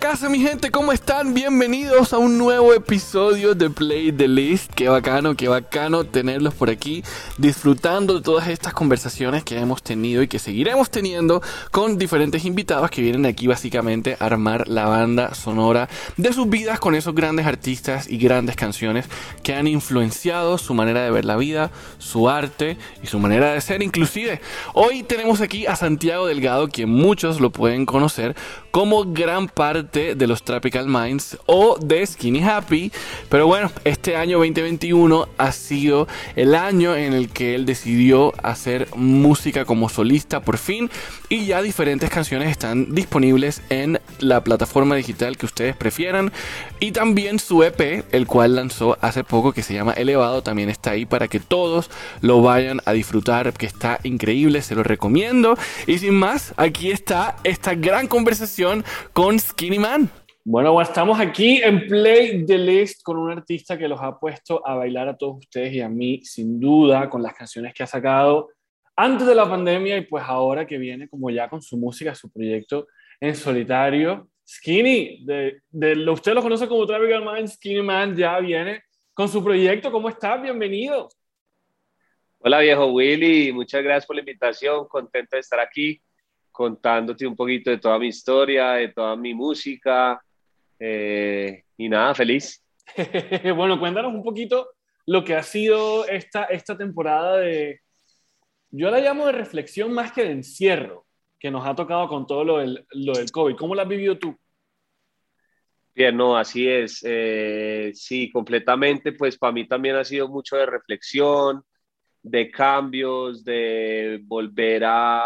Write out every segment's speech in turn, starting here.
casa, mi gente, ¿cómo están? Bienvenidos a un nuevo episodio de Play the List. Qué bacano, qué bacano tenerlos por aquí, disfrutando de todas estas conversaciones que hemos tenido y que seguiremos teniendo con diferentes invitados que vienen aquí básicamente a armar la banda sonora de sus vidas con esos grandes artistas y grandes canciones que han influenciado su manera de ver la vida, su arte y su manera de ser inclusive. Hoy tenemos aquí a Santiago Delgado, quien muchos lo pueden conocer como gran parte de los Tropical Minds o de Skinny Happy. Pero bueno, este año 2021 ha sido el año en el que él decidió hacer música como solista por fin y ya diferentes canciones están disponibles en la plataforma digital que ustedes prefieran y también su EP, el cual lanzó hace poco que se llama Elevado, también está ahí para que todos lo vayan a disfrutar, que está increíble, se lo recomiendo. Y sin más, aquí está esta gran conversación con Skinny Man. Bueno, estamos aquí en Play the List con un artista que los ha puesto a bailar a todos ustedes y a mí, sin duda, con las canciones que ha sacado antes de la pandemia y pues ahora que viene como ya con su música, su proyecto en solitario. Skinny, de, de, usted lo conoce como Tropical Man, Skinny Man ya viene con su proyecto. ¿Cómo estás? Bienvenido. Hola viejo Willy, muchas gracias por la invitación, contento de estar aquí contándote un poquito de toda mi historia, de toda mi música eh, y nada, feliz. bueno, cuéntanos un poquito lo que ha sido esta, esta temporada de, yo la llamo de reflexión más que de encierro, que nos ha tocado con todo lo del, lo del COVID. ¿Cómo la has vivido tú? Bien, no, así es. Eh, sí, completamente, pues para mí también ha sido mucho de reflexión, de cambios, de volver a,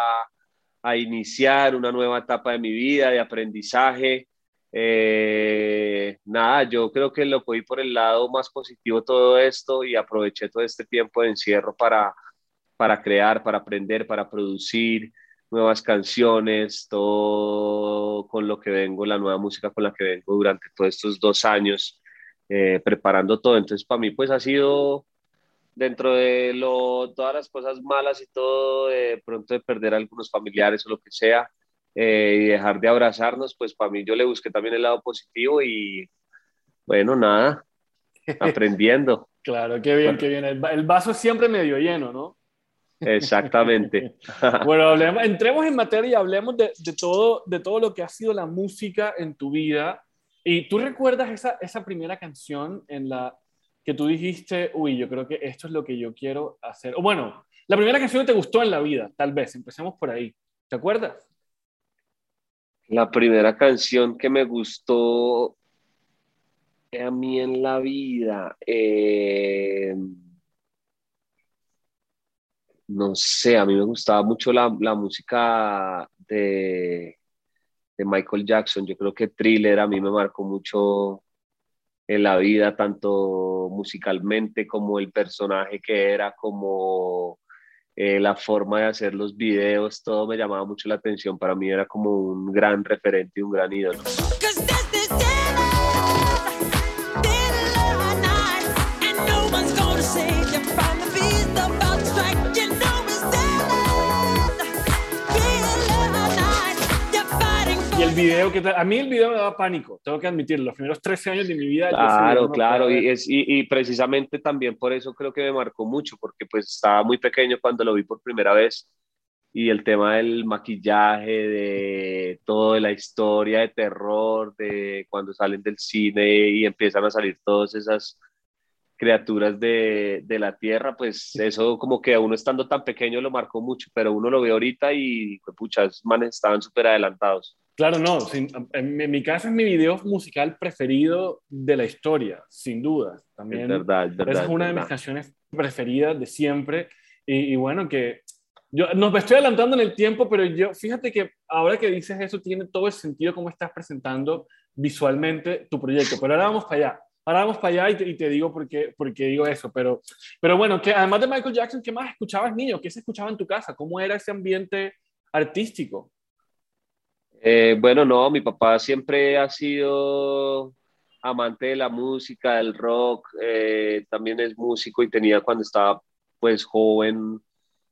a iniciar una nueva etapa de mi vida, de aprendizaje. Eh, nada, yo creo que lo cogí por el lado más positivo todo esto y aproveché todo este tiempo de encierro para, para crear, para aprender, para producir nuevas canciones, todo con lo que vengo, la nueva música con la que vengo durante todos estos dos años, eh, preparando todo. Entonces, para mí, pues ha sido dentro de lo, todas las cosas malas y todo, de pronto de perder a algunos familiares o lo que sea, eh, y dejar de abrazarnos, pues para mí yo le busqué también el lado positivo y bueno, nada, aprendiendo. claro, qué bien, qué bien. El, el, vaso es siempre medio lleno, ¿no? Exactamente. bueno, hablemos, entremos en materia y hablemos de, de, todo, de todo lo que ha sido la música en tu vida. ¿Y tú recuerdas esa, esa primera canción en la, que tú dijiste, uy, yo creo que esto es lo que yo quiero hacer? O bueno, la primera canción que te gustó en la vida, tal vez, empecemos por ahí. ¿Te acuerdas? La primera canción que me gustó a mí en la vida, eh, no sé, a mí me gustaba mucho la, la música de, de Michael Jackson. Yo creo que Thriller a mí me marcó mucho en la vida, tanto musicalmente como el personaje que era, como eh, la forma de hacer los videos, todo me llamaba mucho la atención. Para mí era como un gran referente y un gran ídolo. Video que a mí el video me daba pánico, tengo que admitirlo, los primeros 13 años de mi vida. Claro, claro, y, es, y, precisamente también por eso creo que me marcó mucho, porque pues estaba muy pequeño cuando lo vi por primera vez y el tema del maquillaje, de todo, de la historia de terror, de cuando salen del cine y empiezan a salir todas esas criaturas de, de, la tierra, pues eso como que a uno estando tan pequeño lo marcó mucho, pero uno lo ve ahorita y pues, pucha, esos manes estaban súper adelantados. Claro, no, en, mi caso es mi video musical preferido de la historia, sin duda. También es verdad, es verdad, es una de mis canciones preferidas de siempre. Y, bueno, que yo no me estoy adelantando en el tiempo, pero yo fíjate que ahora que dices eso tiene todo el sentido como estás presentando visualmente tu proyecto. Pero ahora vamos para allá. Ahora vamos para allá y te, digo por qué, por qué, digo eso. Pero, pero bueno, que además de Michael Jackson, ¿qué más escuchabas, niño? ¿Qué se escuchaba en tu casa? ¿Cómo era ese ambiente artístico? Eh, bueno, no, mi papá siempre ha sido amante de la música, del rock, eh, también es músico y tenía cuando estaba pues joven,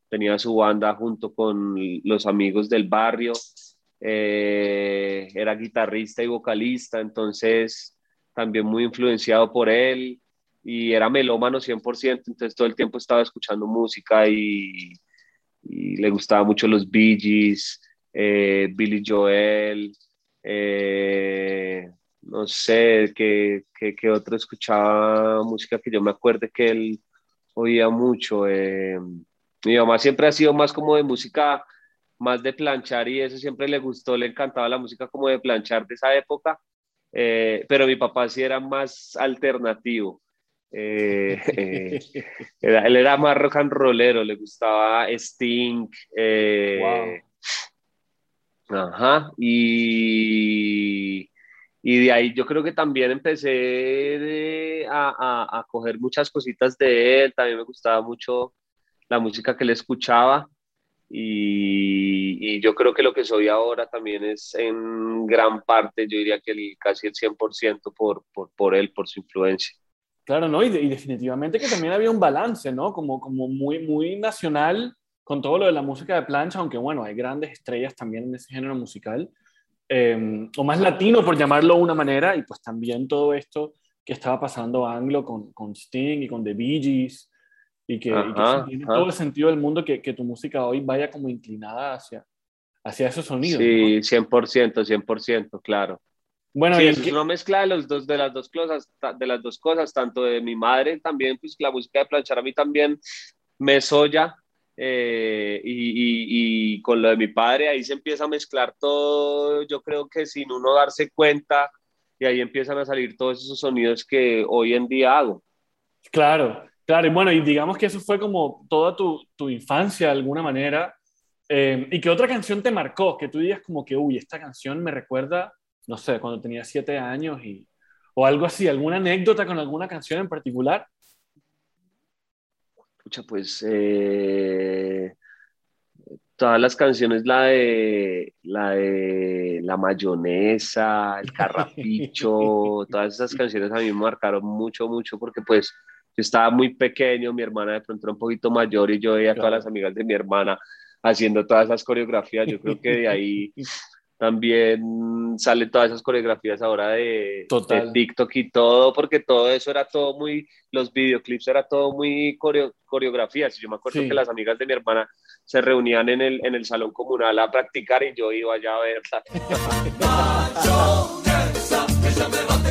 tenía su banda junto con los amigos del barrio. eh, era guitarrista y vocalista, entonces también muy influenciado por él y era melómano 100%, entonces todo el tiempo estaba escuchando música y, le gustaba mucho los Bee eh, Billy Joel, eh, no sé, qué, qué, otro escuchaba música que yo me acuerde que él oía mucho. Eh, mi mamá siempre ha sido más como de música, más de planchar y eso siempre le gustó, le encantaba la música como de planchar de esa época, eh, pero mi papá sí era más alternativo. Eh, él era más rock and rollero, le gustaba Sting. Ajá, y, y de ahí yo creo que también empecé a, a, a, coger muchas cositas de él, también me gustaba mucho la música que él escuchaba y, y, yo creo que lo que soy ahora también es en gran parte, yo diría que el, casi el 100% por, por, por él, por su influencia. Claro, ¿no? Y, y, definitivamente que también había un balance, ¿no? Como, como muy, muy nacional con todo lo de la música de plancha, aunque bueno, hay grandes estrellas también en ese género musical, eh, o más latino por llamarlo de una manera, y pues también todo esto que estaba pasando anglo con, con Sting y con The Bee Gees, y que, tiene todo el sentido del mundo que, que, tu música hoy vaya como inclinada hacia, hacia esos sonidos. Sí, 100%, 100%, claro. Bueno, sí, es una mezcla de, los dos, de, las dos cosas, de las dos cosas, tanto de mi madre también, pues la música de planchar a mí también me soya, eh, y, y, con lo de mi padre, ahí se empieza a mezclar todo, yo creo que sin uno darse cuenta, y ahí empiezan a salir todos esos sonidos que hoy en día hago. Claro, claro, y bueno, y digamos que eso fue como toda tu, tu infancia de alguna manera, eh, y que otra canción te marcó, que tú digas como que, uy, esta canción me recuerda, no sé, cuando tenía siete años, y, o algo así, alguna anécdota con alguna canción en particular pues eh, todas las canciones, la de la de la mayonesa, el carrapicho, todas esas canciones a mí me marcaron mucho, mucho, porque pues yo estaba muy pequeño, mi hermana de pronto era un poquito mayor y yo veía a todas las amigas de mi hermana haciendo todas esas coreografías, yo creo que de ahí también salen todas esas coreografías ahora de, TikTok y todo, porque todo eso era todo muy, los videoclips era todo muy coreografías. Yo me acuerdo que las amigas de mi hermana se reunían en el, en el salón comunal a practicar y yo iba allá a verla.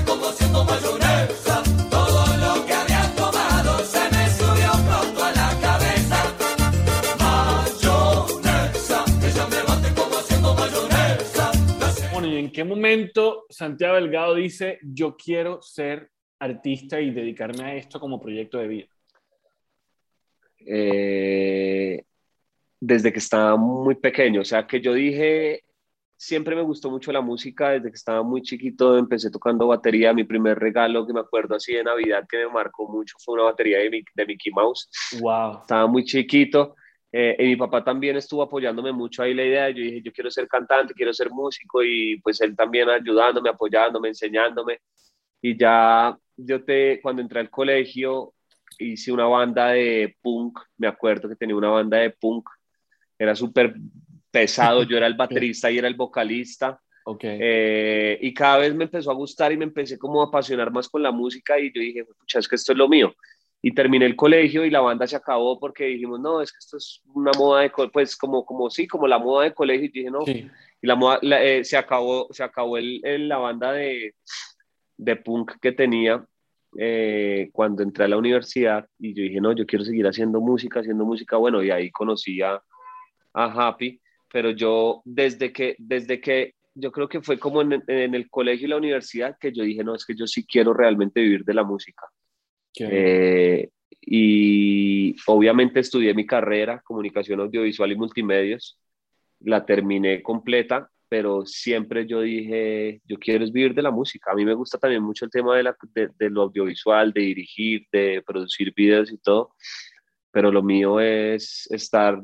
¿en qué momento Santiago Delgado dice, yo quiero ser artista y dedicarme a esto como proyecto de vida? Eh, desde que estaba muy pequeño, o sea, que yo dije, siempre me gustó mucho la música, desde que estaba muy chiquito empecé tocando batería, mi primer regalo que me acuerdo así de Navidad que me marcó mucho fue una batería de, de Mickey Mouse. Wow. Estaba muy chiquito eh, y mi papá también estuvo apoyándome mucho ahí la idea. Yo dije, yo quiero ser cantante, quiero ser músico y pues él también ayudándome, apoyándome, enseñándome. Y ya yo te, cuando entré al colegio, hice una banda de punk, me acuerdo que tenía una banda de punk, era súper pesado, yo era el baterista y era el vocalista. Okay. Eh, y cada vez me empezó a gustar y me empecé como a apasionar más con la música y yo dije, pucha, es que esto es lo mío y terminé el colegio y la banda se acabó porque dijimos, no, es que esto es una moda de, pues como, como sí, como la moda de colegio, y dije, no, y la moda, eh, se acabó, se acabó el, la banda de, de punk que tenía eh, cuando entré a la universidad y yo dije, no, yo quiero seguir haciendo música, haciendo música, bueno, y ahí conocí a, a Happy, pero yo desde que, desde que, yo creo que fue como en, en el colegio y la universidad que yo dije, no, es que yo sí quiero realmente vivir de la música eh, y obviamente estudié mi carrera, comunicación audiovisual y multimedios, la terminé completa, pero siempre yo dije, yo quiero vivir de la música. A mí me gusta también mucho el tema de, la, de, lo audiovisual, de dirigir, de producir videos y todo, pero lo mío es estar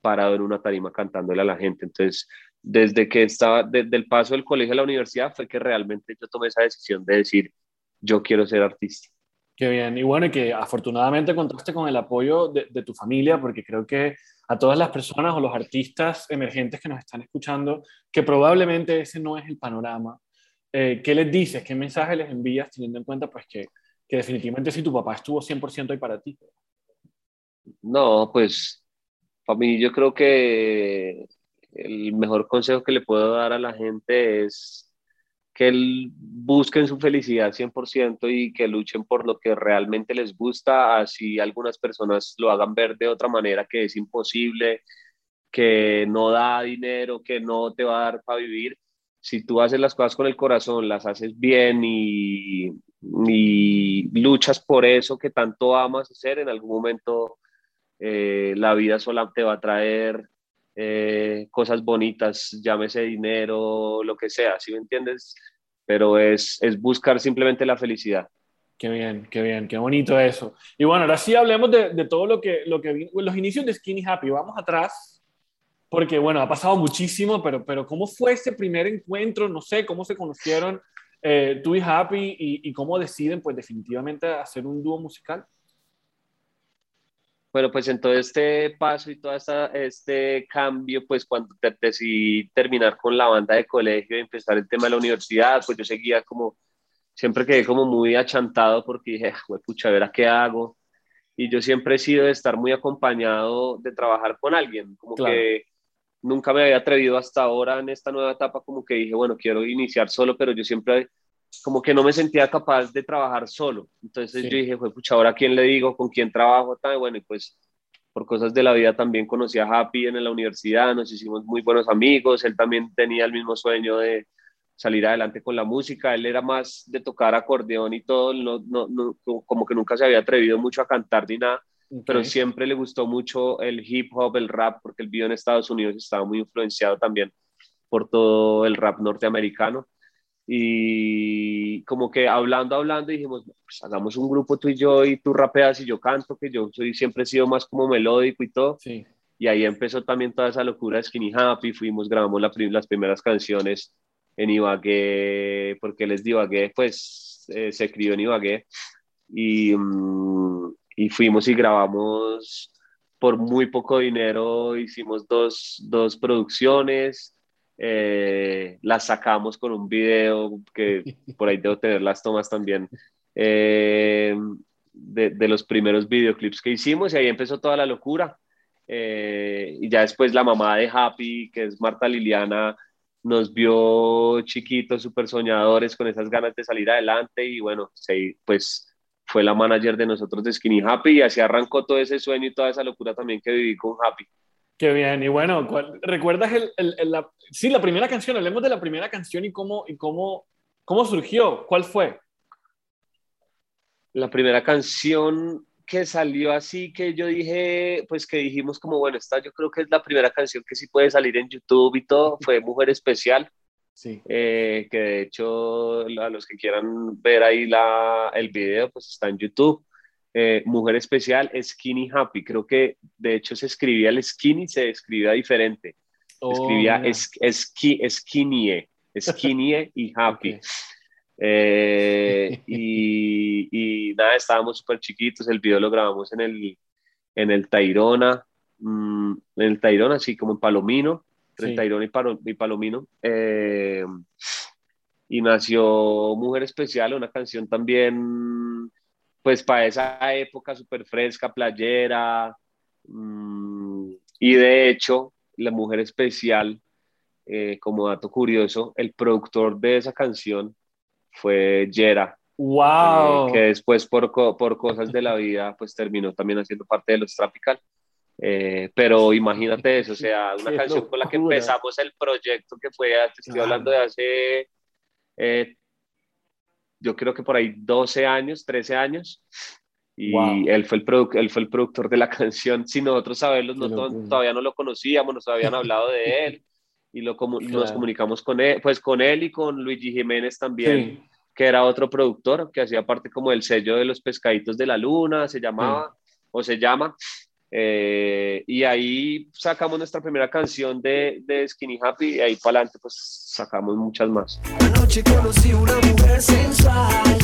parado en una tarima cantándole a la gente. Entonces, desde que estaba, desde el paso del colegio a la universidad, fue que realmente yo tomé esa decisión de decir, yo quiero ser artista. Qué bien. Y bueno, que afortunadamente contaste con el apoyo de, de, tu familia, porque creo que a todas las personas o los artistas emergentes que nos están escuchando, que probablemente ese no es el panorama, eh, ¿qué les dices? ¿Qué mensaje les envías teniendo en cuenta pues que, que definitivamente si tu papá estuvo 100% ahí para ti? No, pues para mí yo creo que el mejor consejo que le puedo dar a la gente es que busquen su felicidad 100% y que luchen por lo que realmente les gusta, así algunas personas lo hagan ver de otra manera, que es imposible, que no da dinero, que no te va a dar para vivir. Si tú haces las cosas con el corazón, las haces bien y, luchas por eso que tanto amas hacer, en algún momento eh, la vida sola te va a traer eh, cosas bonitas, llámese dinero, lo que sea, ¿sí me entiendes? Pero es, es buscar simplemente la felicidad. Qué bien, qué bien, qué bonito eso. Y bueno, ahora sí hablemos de, de todo lo que, lo que los inicios de Skinny Happy. Vamos atrás, porque bueno, ha pasado muchísimo, pero, pero ¿cómo fue ese primer encuentro? No sé, ¿cómo se conocieron eh, tú y Happy y, y, cómo deciden pues definitivamente hacer un dúo musical? Bueno, pues en todo este paso y todo este cambio, pues cuando decidí terminar con la banda de colegio y empezar el tema de la universidad, pues yo seguía como, siempre quedé como muy achantado porque dije, pucha, a ver a qué hago. Y yo siempre he sido de estar muy acompañado de trabajar con alguien, como que nunca me había atrevido hasta ahora en esta nueva etapa, como que dije, bueno, quiero iniciar solo, pero yo siempre como que no me sentía capaz de trabajar solo. Entonces yo dije, fue pucha, ahora quién le digo, con quién trabajo, tal, bueno, y pues por cosas de la vida también conocí a Happy en la universidad, nos hicimos muy buenos amigos, él también tenía el mismo sueño de salir adelante con la música, él era más de tocar acordeón y todo, no, no, no como que nunca se había atrevido mucho a cantar ni nada, pero siempre le gustó mucho el hip hop, el rap, porque él vivió en Estados Unidos estaba muy influenciado también por todo el rap norteamericano y como que hablando, hablando, dijimos, pues hagamos un grupo tú y yo y tú rapeas y yo canto, que yo soy, siempre he sido más como melódico y todo. Sí. Y ahí empezó también toda esa locura de Skinny Happy, fuimos, grabamos la, las primeras canciones en Ibagué, porque les Ibagué, pues eh, se escribió en Ibagué. Y, mm, y fuimos y grabamos por muy poco dinero, hicimos dos, dos producciones, eh, las sacamos con un video que por ahí debo tener las tomas también eh, de, los primeros videoclips que hicimos y ahí empezó toda la locura. Eh, y ya después la mamá de Happy, que es Marta Liliana, nos vio chiquitos, súper soñadores, con esas ganas de salir adelante y bueno, pues fue la manager de nosotros de Skinny Happy y así arrancó todo ese sueño y toda esa locura también que viví con Happy. Qué bien, y bueno, ¿recuerdas el, el, la, sí, la primera canción? Hablemos de la primera canción y cómo, y cómo, cómo surgió, ¿cuál fue? La primera canción que salió así, que yo dije, pues que dijimos como, bueno, esta yo creo que es la primera canción que sí puede salir en YouTube y todo, fue Mujer Especial. Sí. Eh, que de hecho, a los que quieran ver ahí la, el video, pues está en YouTube. Eh, mujer especial, Skinny Happy. Creo que de hecho se escribía el skinny, se escribía diferente. escribía oh, es, skinny, skinny y happy. Eh, y, nada, estábamos súper chiquitos. El video lo grabamos en el, en el Tairona, mm, en el Tairona, así como en Palomino, el Tairona y, Palomino. Eh, y nació Mujer Especial, una canción también pues para esa época súper fresca, playera. Mm, y de hecho, la mujer especial, eh, como dato curioso, el productor de esa canción fue Jera. ¡Wow! Eh, que después, por, por, cosas de la vida, pues terminó también haciendo parte de los Tropical. Eh, pero imagínate eso, o sea, una canción con la que empezamos el proyecto que fue, estoy hablando de hace yo creo que por ahí 12 años, 13 años. Y él, fue el él fue el productor de la canción. Si nosotros sabemos, no, todavía no lo conocíamos, nos habían hablado de él y lo, nos comunicamos con él, pues con él y con Luigi Jiménez también, que era otro productor que hacía parte como del sello de los pescaditos de la luna, se llamaba o se llama. Eh, y ahí sacamos nuestra primera canción de, de Skinny Happy y ahí para adelante pues sacamos muchas más. Anoche conocí una mujer sensual,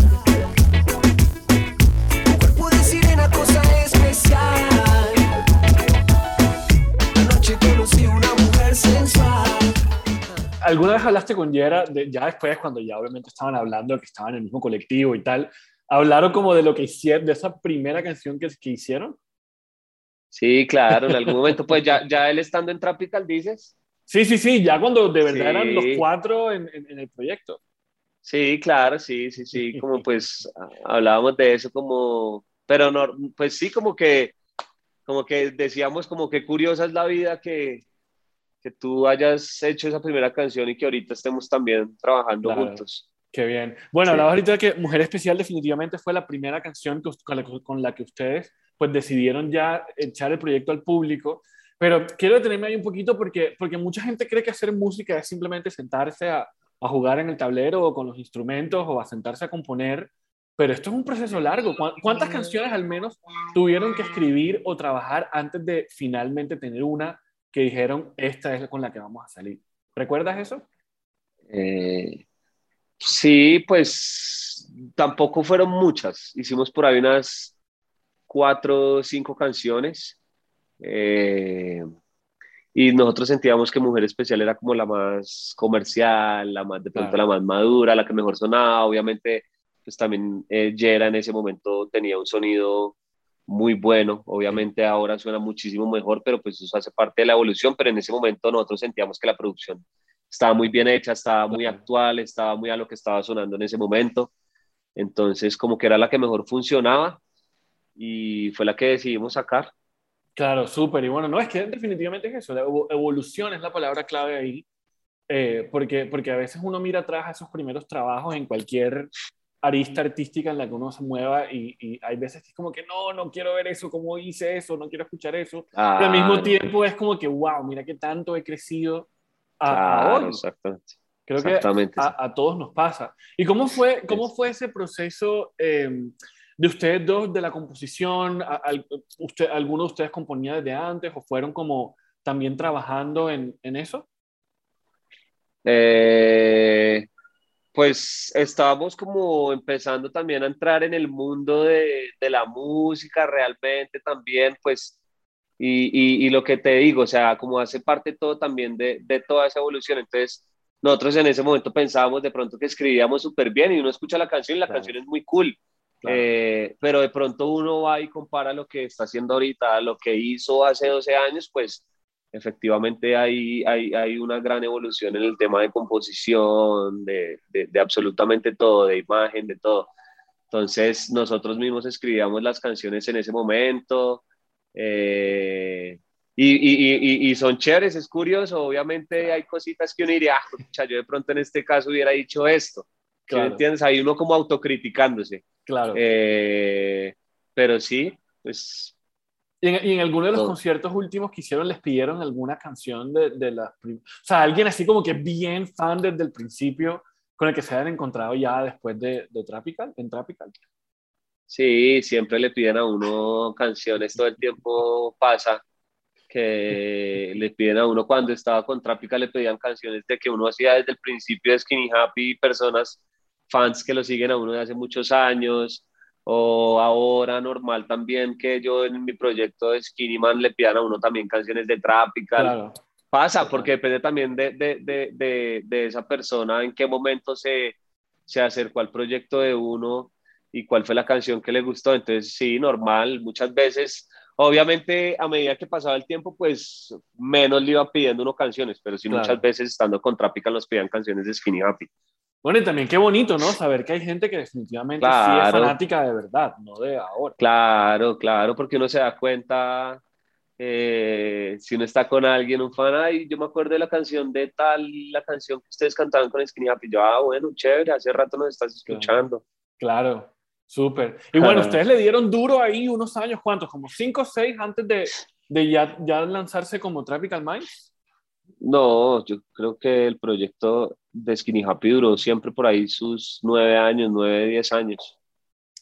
¿Alguna vez hablaste con Yera, de, ya después cuando ya obviamente estaban hablando, que estaban en el mismo colectivo y tal, hablaron como de lo que hicieron, de esa primera canción que, que hicieron? Sí, claro, en algún momento, pues ya, ya él estando en Tropical, dices. Sí, sí, sí, ya cuando de verdad eran los cuatro en, en, el proyecto. Sí, claro, sí, sí, sí, como pues hablábamos de eso como, pero no, pues sí, como que, como que decíamos como que curiosa es la vida que, que tú hayas hecho esa primera canción y que ahorita estemos también trabajando juntos. Qué bien. Bueno, hablaba ahorita de que Mujer Especial definitivamente fue la primera canción con la que ustedes pues decidieron ya echar el proyecto al público. Pero quiero detenerme ahí un poquito porque, porque mucha gente cree que hacer música es simplemente sentarse a, a jugar en el tablero o con los instrumentos o a sentarse a componer. Pero esto es un proceso largo. ¿Cuántas canciones al menos tuvieron que escribir o trabajar antes de finalmente tener una que dijeron, esta es con la que vamos a salir? ¿Recuerdas eso? Eh, sí, pues tampoco fueron muchas. Hicimos por ahí unas cuatro o cinco canciones. Eh, y nosotros sentíamos que Mujer Especial era como la más comercial, la más de pronto la más madura, la que mejor sonaba. Obviamente, pues también eh, Jera en ese momento tenía un sonido muy bueno. Obviamente ahora suena muchísimo mejor, pero pues eso hace parte de la evolución. Pero en ese momento nosotros sentíamos que la producción estaba muy bien hecha, estaba muy actual, estaba muy a lo que estaba sonando en ese momento. Entonces, como que era la que mejor funcionaba y fue la que decidimos sacar. Claro, súper. Y bueno, no, es que definitivamente es eso, la evolución es la palabra clave ahí, eh, porque, porque a veces uno mira atrás a esos primeros trabajos en cualquier arista artística en la que uno se mueva y, y, hay veces que es como que no, no quiero ver eso, cómo hice eso, no quiero escuchar eso. Pero al mismo tiempo es como que, wow, mira qué tanto he crecido a, hoy. Exactamente. Creo que a, a, todos nos pasa. ¿Y cómo fue, cómo fue ese proceso eh, de ustedes dos, de la composición? usted, ¿Alguno de ustedes componía desde antes o fueron como también trabajando en, en eso? Eh, pues estábamos como empezando también a entrar en el mundo de, de la música realmente también, pues, y, y, lo que te digo, o sea, como hace parte todo también de, de toda esa evolución, entonces nosotros en ese momento pensábamos de pronto que escribíamos súper bien y uno escucha la canción y la canción es muy cool, eh, pero de pronto uno va y compara lo que está haciendo ahorita, lo que hizo hace 12 años, pues efectivamente hay, hay, hay una gran evolución en el tema de composición, de, de, absolutamente todo, de imagen, de todo. Entonces nosotros mismos escribíamos las canciones en ese momento. Eh, y, y, y, son chéveres, es curioso, obviamente hay cositas que uno diría, ah, yo de pronto en este caso hubiera dicho esto, claro. ¿entiendes? Hay uno como autocriticándose. Claro. Eh, pero sí, pues... ¿Y en, y en alguno de los conciertos últimos que hicieron les pidieron alguna canción de, de la... O sea, alguien así como que bien fan desde el principio con el que se hayan encontrado ya después de, de Tropical, en Tropical. Sí, siempre le piden a uno canciones, todo el tiempo pasa que le piden a uno cuando estaba con Tropical le pedían canciones de que uno hacía desde el principio de Skinny Happy, personas fans que lo siguen a uno de hace muchos años, o ahora normal también que yo en mi proyecto de Skinny Man le pidan a uno también canciones de Tropical. Pasa, porque depende también de, de, de, de, esa persona, en qué momento se, se acercó al proyecto de uno y cuál fue la canción que le gustó. Entonces, sí, normal, muchas veces, obviamente a medida que pasaba el tiempo, pues menos le iban pidiendo uno canciones, pero sí muchas veces estando con Tropical nos pedían canciones de Skinny Happy. Bueno, y también qué bonito, ¿no? Saber que hay gente que definitivamente sí es fanática de verdad, no de ahora. Claro, claro, porque uno se da cuenta, eh, si uno está con alguien, un fan, ay, yo me acuerdo de la canción de tal, la canción que ustedes cantaban con Skinny Happy, yo, ah, bueno, chévere, hace rato nos estás escuchando. Claro, súper. Y bueno, ustedes le dieron duro ahí unos años, ¿cuántos? Como cinco o seis antes de, de ya, ya lanzarse como Tropical Minds. No, yo creo que el proyecto de Skinny Happy duró siempre por ahí sus nueve años, nueve, diez años.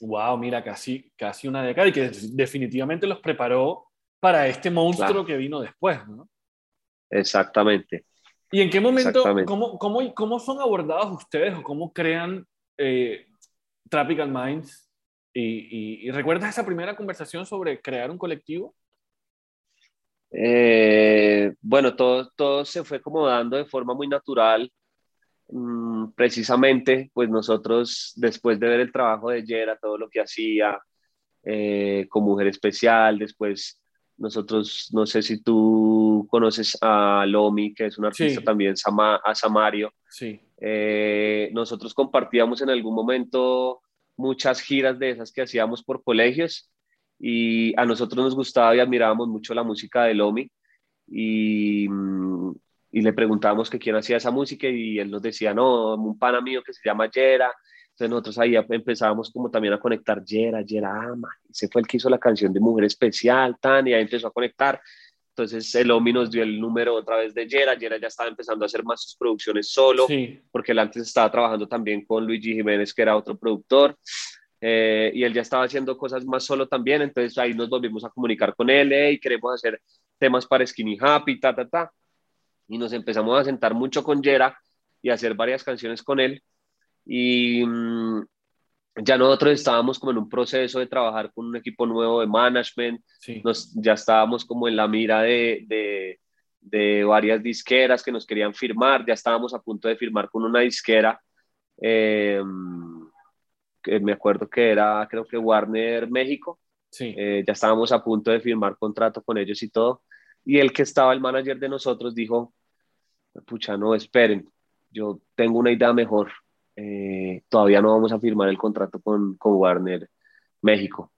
Wow, mira, casi, casi una década y que definitivamente los preparó para este monstruo que vino después, ¿no? Exactamente. ¿Y en qué momento, cómo, cómo, cómo, son abordados ustedes o cómo crean eh, Tropical Minds? Y, y, ¿Recuerdas esa primera conversación sobre crear un colectivo? Eh, bueno, todo, todo se fue como dando de forma muy natural. mm, precisamente, pues nosotros, después de ver el trabajo de Yera, todo lo que hacía eh, con Mujer Especial, después nosotros, no sé si tú conoces a Lomi, que es un artista también, a Samario. Sí. Eh, nosotros compartíamos en algún momento muchas giras de esas que hacíamos por colegios y a nosotros nos gustaba y admirábamos mucho la música de Lomi y, mm, y le preguntábamos que quién hacía esa música y él nos decía, no, un pana mío que se llama Yera. Entonces nosotros ahí empezábamos como también a conectar Yera, Yera ama. Ese fue el que hizo la canción de Mujer Especial, Tan, y ahí empezó a conectar. Entonces el Omi nos dio el número otra vez de Yera. Yera ya estaba empezando a hacer más sus producciones solo, porque él antes estaba trabajando también con Luigi Jiménez, que era otro productor. Eh, y él ya estaba haciendo cosas más solo también, entonces ahí nos volvimos a comunicar con él, y queremos hacer temas para Skinny Happy, ta, ta, ta. Y nos empezamos a sentar mucho con Yera y a hacer varias canciones con él. Y mm, ya nosotros estábamos como en un proceso de trabajar con un equipo nuevo de management, nos, ya estábamos como en la mira de, de, de, varias disqueras que nos querían firmar, ya estábamos a punto de firmar con una disquera, eh, que me acuerdo que era creo que Warner México, sí. Eh, ya estábamos a punto de firmar contrato con ellos y todo, y el que estaba el manager de nosotros dijo, pucha, no, esperen, yo tengo una idea mejor, eh, todavía no vamos a firmar el contrato con, con Warner México.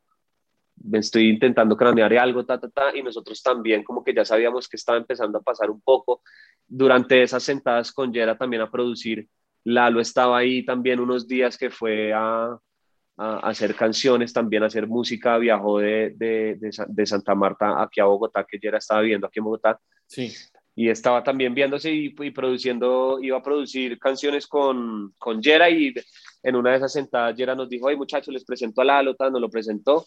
Estoy intentando cranear algo, ta, ta, ta, y nosotros también como que ya sabíamos que estaba empezando a pasar un poco. Durante esas sentadas con Yera también a producir, Lalo estaba ahí también unos días que fue a, a hacer canciones, también a hacer música, viajó de, de, de, de, Santa Marta aquí a Bogotá, que Yera estaba viviendo aquí en Bogotá. Sí. Y estaba también viéndose y, produciendo, iba a producir canciones con, con Jera y en una de esas sentadas Jera nos dijo, ay muchachos, les presento a Lalo, nos lo presentó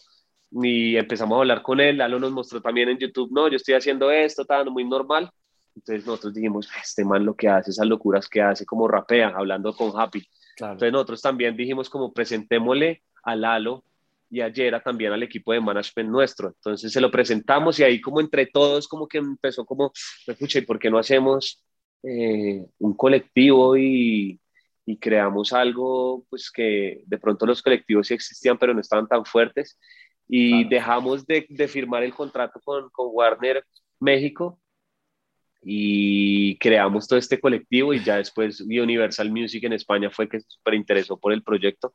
y empezamos a hablar con él, Lalo nos mostró también en YouTube, no, yo estoy haciendo esto, tan muy normal, entonces nosotros dijimos, este man lo que hace, esas locuras que hace, como rapea, hablando con Happy, entonces nosotros también dijimos como presentémosle a Lalo y ayer también al equipo de management nuestro. Entonces se lo presentamos y ahí como entre todos como que empezó como, escucha, ¿y por qué no hacemos eh, un colectivo y, y, creamos algo pues que de pronto los colectivos sí existían pero no estaban tan fuertes y dejamos de, de, firmar el contrato con, con Warner México y creamos todo este colectivo y ya después Universal Music en España fue que se súper interesó por el proyecto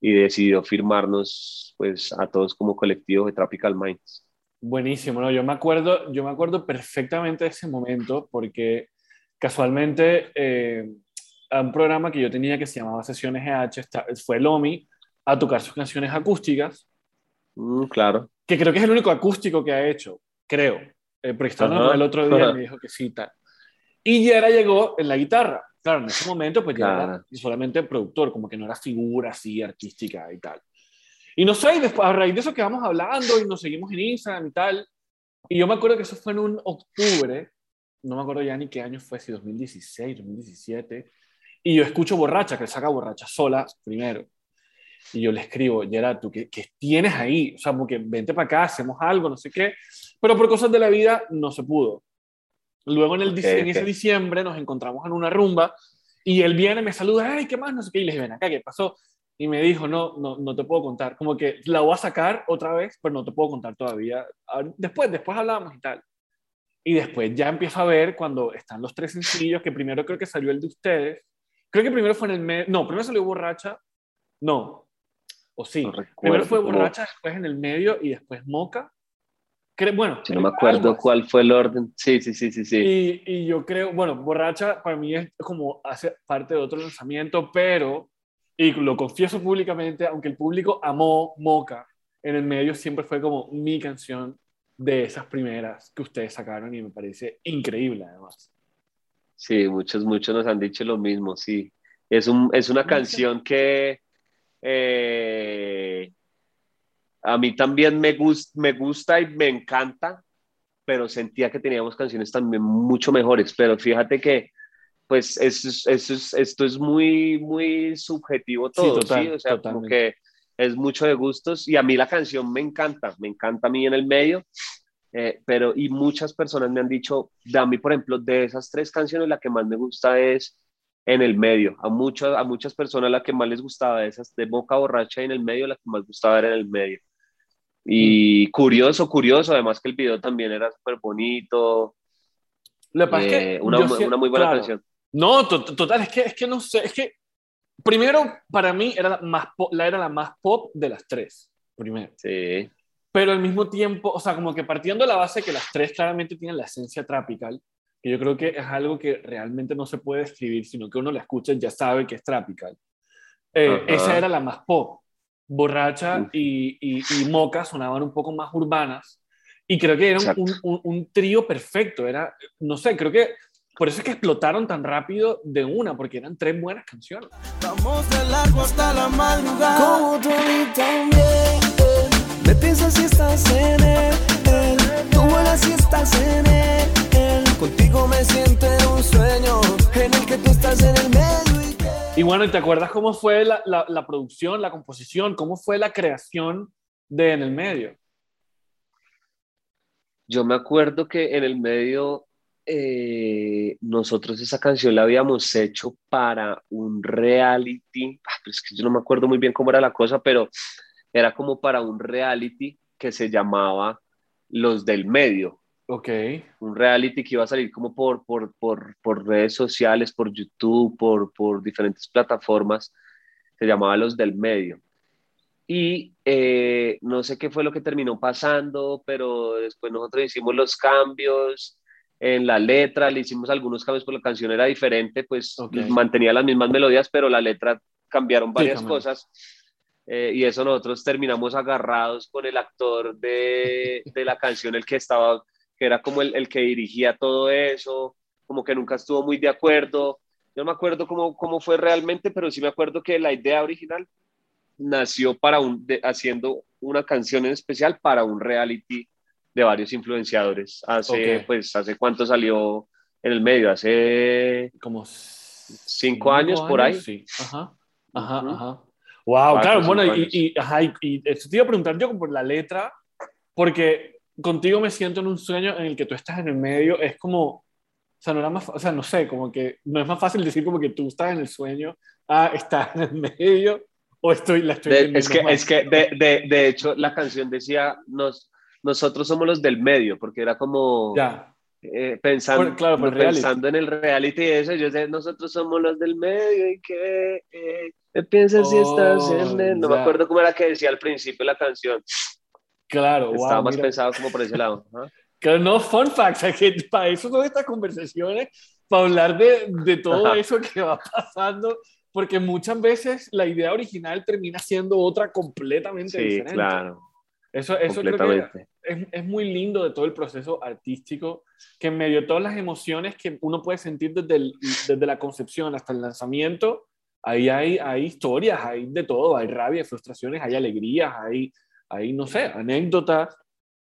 y decidió firmarnos pues a todos como colectivo de Tropical Minds. Buenísimo, ¿no? yo, me acuerdo, yo me acuerdo perfectamente de ese momento porque casualmente eh, un programa que yo tenía que se llamaba Sesiones EH fue Lomi a tocar sus canciones acústicas. Mm, claro. Que creo que es el único acústico que ha hecho, creo. Eh, porque estaba el otro día y me dijo que sí, tal. Y Yera llegó en la guitarra. Claro, en ese momento pues ya era solamente productor, como que no era figura así artística y tal. Y no sé, después, a raíz de eso que vamos hablando y nos seguimos en Instagram y tal. Y yo me acuerdo que eso fue en un octubre, no me acuerdo ya ni qué año fue, si 2016, 2017. Y yo escucho Borracha, que saca Borracha sola primero. Y yo le escribo, Gerard, ¿tú qué, qué, tienes ahí? O sea, como que vente para acá, hacemos algo, no sé qué. Pero por cosas de la vida no se pudo. Luego en, el, en ese diciembre nos encontramos en una rumba y él viene, me saluda, ay, ¿qué más? No sé qué. Y le dije, ven acá, ¿qué pasó? Y me dijo, no, no, no te puedo contar. Como que la voy a sacar otra vez, pero no te puedo contar todavía. Después, después hablamos y tal. Y después ya empiezo a ver cuando están los tres sencillos, que primero creo que salió el de ustedes. Creo que primero fue en el medio, no, primero salió Borracha, no, o sí. primero fue Borracha, después en el medio y después Moca bueno, no me acuerdo cuál fue el orden. Sí, sí, sí, sí, sí. Y, y, yo creo, bueno, Borracha para mí es como hace parte de otro lanzamiento, pero, y lo confieso públicamente, aunque el público amó Moca, en el medio siempre fue como mi canción de esas primeras que ustedes sacaron y me parece increíble además. Sí, muchos, muchos nos han dicho lo mismo, sí. Es, un, es una canción que... Eh, a mí también me, me gusta y me encanta, pero sentía que teníamos canciones también mucho mejores. Pero fíjate que, pues, eso, eso esto es muy, muy subjetivo todo, ¿sí? O sea, como que es mucho de gustos y a mí la canción me encanta, me encanta a mí en el medio. Eh, pero y muchas personas me han dicho, de a mí por ejemplo, de esas tres canciones la que más me gusta es en el medio. A, muchas a muchas personas la que más les gustaba esas de boca borracha y en el medio, la que más gustaba era en el medio. Y mm. curioso, curioso, además que el video también era súper bonito. Eh, una, una, muy buena canción. No, total, es que, es que no sé, es que primero para mí era la, más la, era la más pop de las tres, primero. Sí. Pero al mismo tiempo, o sea, como que partiendo de la base que las tres claramente tienen la esencia tropical, que yo creo que es algo que realmente no se puede escribir, sino que uno la escucha y ya sabe que es tropical. Eh, esa era la más pop. Borracha y, y, y, Moca sonaban un poco más urbanas. Y creo que era un, un, un, trío perfecto. Era, no sé, creo que por eso es que explotaron tan rápido de una, porque eran tres buenas canciones. Vamos de largo hasta la madrugada. Como tú también. Me piensas si estás en él. Tú vuelas si estás en él. Contigo me siento en un sueño en el que tú estás en el medio. Y, bueno, ¿te acuerdas cómo fue la, la, producción, la composición? ¿Cómo fue la creación de En el Medio? Yo me acuerdo que en el medio eh, nosotros esa canción la habíamos hecho para un reality, ah, es que yo no me acuerdo muy bien cómo era la cosa, pero era como para un reality que se llamaba Los del Medio. Ok. Un reality que iba a salir como por, por, por, por redes sociales, por YouTube, por, por diferentes plataformas. Se llamaba Los del Medio. Y eh, no sé qué fue lo que terminó pasando, pero después nosotros hicimos los cambios en la letra, le hicimos algunos cambios, porque la canción era diferente, pues mantenía las mismas melodías, pero la letra cambiaron varias cosas. Eh, y eso nosotros terminamos agarrados con el actor de, de la canción, el que estaba que era como el, el, que dirigía todo eso, como que nunca estuvo muy de acuerdo. Yo no me acuerdo cómo, cómo fue realmente, pero sí me acuerdo que la idea original nació para un, haciendo una canción en especial para un reality de varios influenciadores. Hace, pues, ¿hace cuánto salió en el medio? Hace como cinco, años, por ahí. Sí, ajá, ajá, ajá. Wow, claro, bueno, y, y, ajá, y, y, te iba a preguntar yo por la letra, porque contigo me siento en un sueño en el que tú estás en el medio, es como, o sea, no era más, o sea, no sé, como que no es más fácil decir como que tú estás en el sueño, ah, estás en el medio, o estoy, la estoy de, Es que, es que de, de, de, hecho, la canción decía, nos, nosotros somos los del medio, porque era como... Ya. Eh, pensando, claro, pensando en el reality y eso, yo sé, nosotros somos los del medio y que eh, piensas si estás en el... No me acuerdo cómo era que decía al principio la canción. Claro, Estaba más pensado como por ese lado. Claro, no, fun facts, que para eso son estas conversaciones, para hablar de, de todo eso que va pasando, porque muchas veces la idea original termina siendo otra completamente sí, diferente. claro. Eso, eso creo que es, es, muy lindo de todo el proceso artístico, que en medio de todas las emociones que uno puede sentir desde, el, desde la concepción hasta el lanzamiento, ahí hay, hay historias, hay de todo, hay rabia, frustraciones, hay alegrías, hay hay, no sé, anécdotas.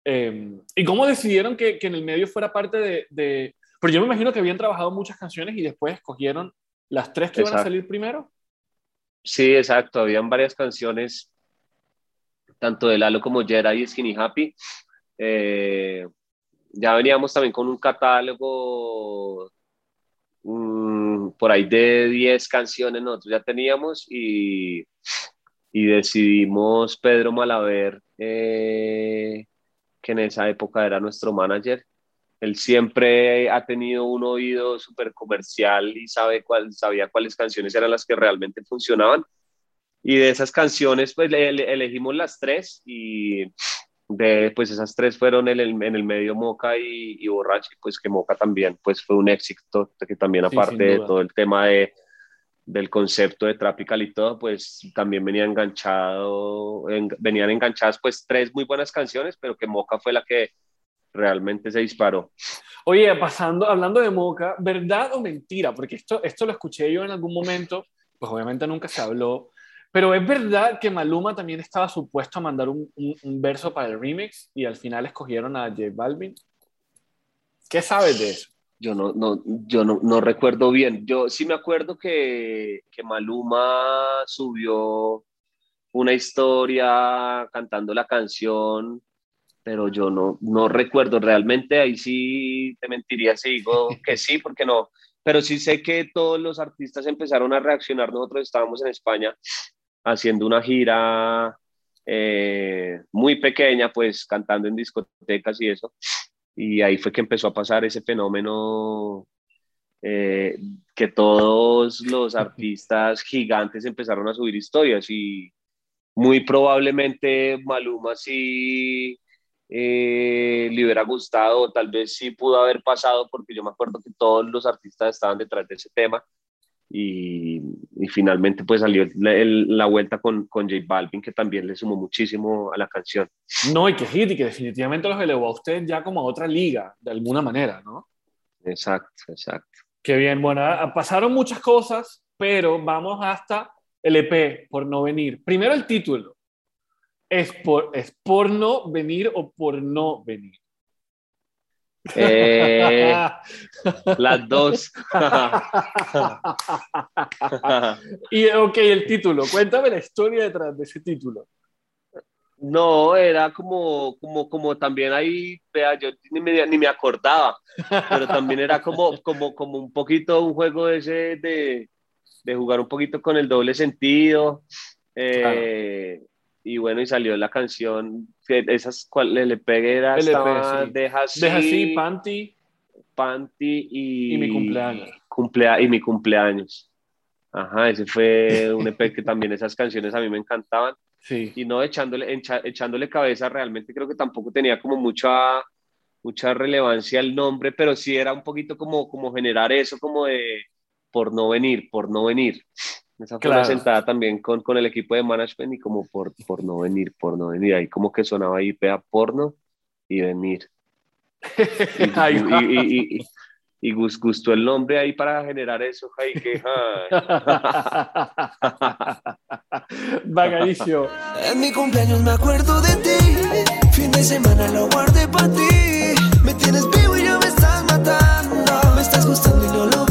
Em, ¿Y cómo decidieron que, que, en el medio fuera parte de, de, Pero yo me imagino que habían trabajado muchas canciones y después escogieron las tres que iban a salir primero. Sí, exacto. Habían varias canciones, tanto de Lalo como Jera y Skinny Happy. Eh, ya veníamos también con un catálogo mm, por ahí de 10 canciones nosotros ya teníamos y y decidimos Pedro Malaver, eh, que en esa época era nuestro manager. Él siempre ha tenido un oído súper comercial y sabe cuál, sabía cuáles canciones eran las que realmente funcionaban. Y de esas canciones, pues le, elegimos las tres y de, pues esas tres fueron en el, en el medio Moca y, y pues que Moca también pues fue un éxito, que también aparte de todo el tema de, del concepto de Tropical y todo, pues también venía enganchado, venían enganchadas pues tres muy buenas canciones, pero que Moca fue la que realmente se disparó. Oye, pasando, hablando de Moca, ¿verdad o mentira? Porque esto, esto lo escuché yo en algún momento, pues obviamente nunca se habló, pero es verdad que Maluma también estaba supuesto a mandar un, un, verso para el remix y al final escogieron a J Balvin. ¿Qué sabes de eso? Yo no, no, yo no, no, recuerdo bien. Yo sí me acuerdo que, que Maluma subió una historia cantando la canción, pero yo no, no recuerdo realmente. Ahí sí te mentiría si digo que sí, porque no, pero sí sé que todos los artistas empezaron a reaccionar. Nosotros estábamos en España haciendo una gira eh, muy pequeña, pues cantando en discotecas y eso. Y ahí fue que empezó a pasar ese fenómeno eh, que todos los artistas gigantes empezaron a subir historias y muy probablemente Maluma sí eh, le hubiera gustado, tal vez sí pudo haber pasado, porque yo me acuerdo que todos los artistas estaban detrás de ese tema. Y, finalmente pues salió la, vuelta con, con J Balvin, que también le sumó muchísimo a la canción. No, y que hit, y que definitivamente los elevó a usted ya como a otra liga, de alguna manera, ¿no? Exacto, exacto. Qué bien, bueno, pasaron muchas cosas, pero vamos hasta el EP, por no venir. Primero el título. ¿Es por, ¿Es por no venir o por no venir? Eh, las dos. y ok, el título. Cuéntame la historia detrás de ese título. No, era como, como, como también ahí, vea, yo ni me, ni me acordaba, pero también era como, como, como un poquito un juego ese de, de jugar un poquito con el doble sentido. Eh, y bueno, y salió la canción, esas cual le, pegué era, estaba, deja así, deja así, Panty, Panty y, y mi cumpleaños. Cumplea, y mi cumpleaños. Ajá, ese fue un EP que también esas canciones a mí me encantaban. Sí. Y no echándole, echándole cabeza, realmente creo que tampoco tenía como mucha, mucha relevancia el nombre, pero sí era un poquito como, como generar eso, como de por no venir, por no venir. Esa fue claro. sentada también con, con el equipo de management y como por, por no venir, por no venir. Ahí como que sonaba ahí, pea porno y venir. Y, y, y, gustó el nombre ahí para generar eso, Jaike. Bacanísimo. En mi cumpleaños me acuerdo de ti. Fin de semana lo guardé para ti. Me tienes vivo y ya me estás matando. Me estás gustando y no lo.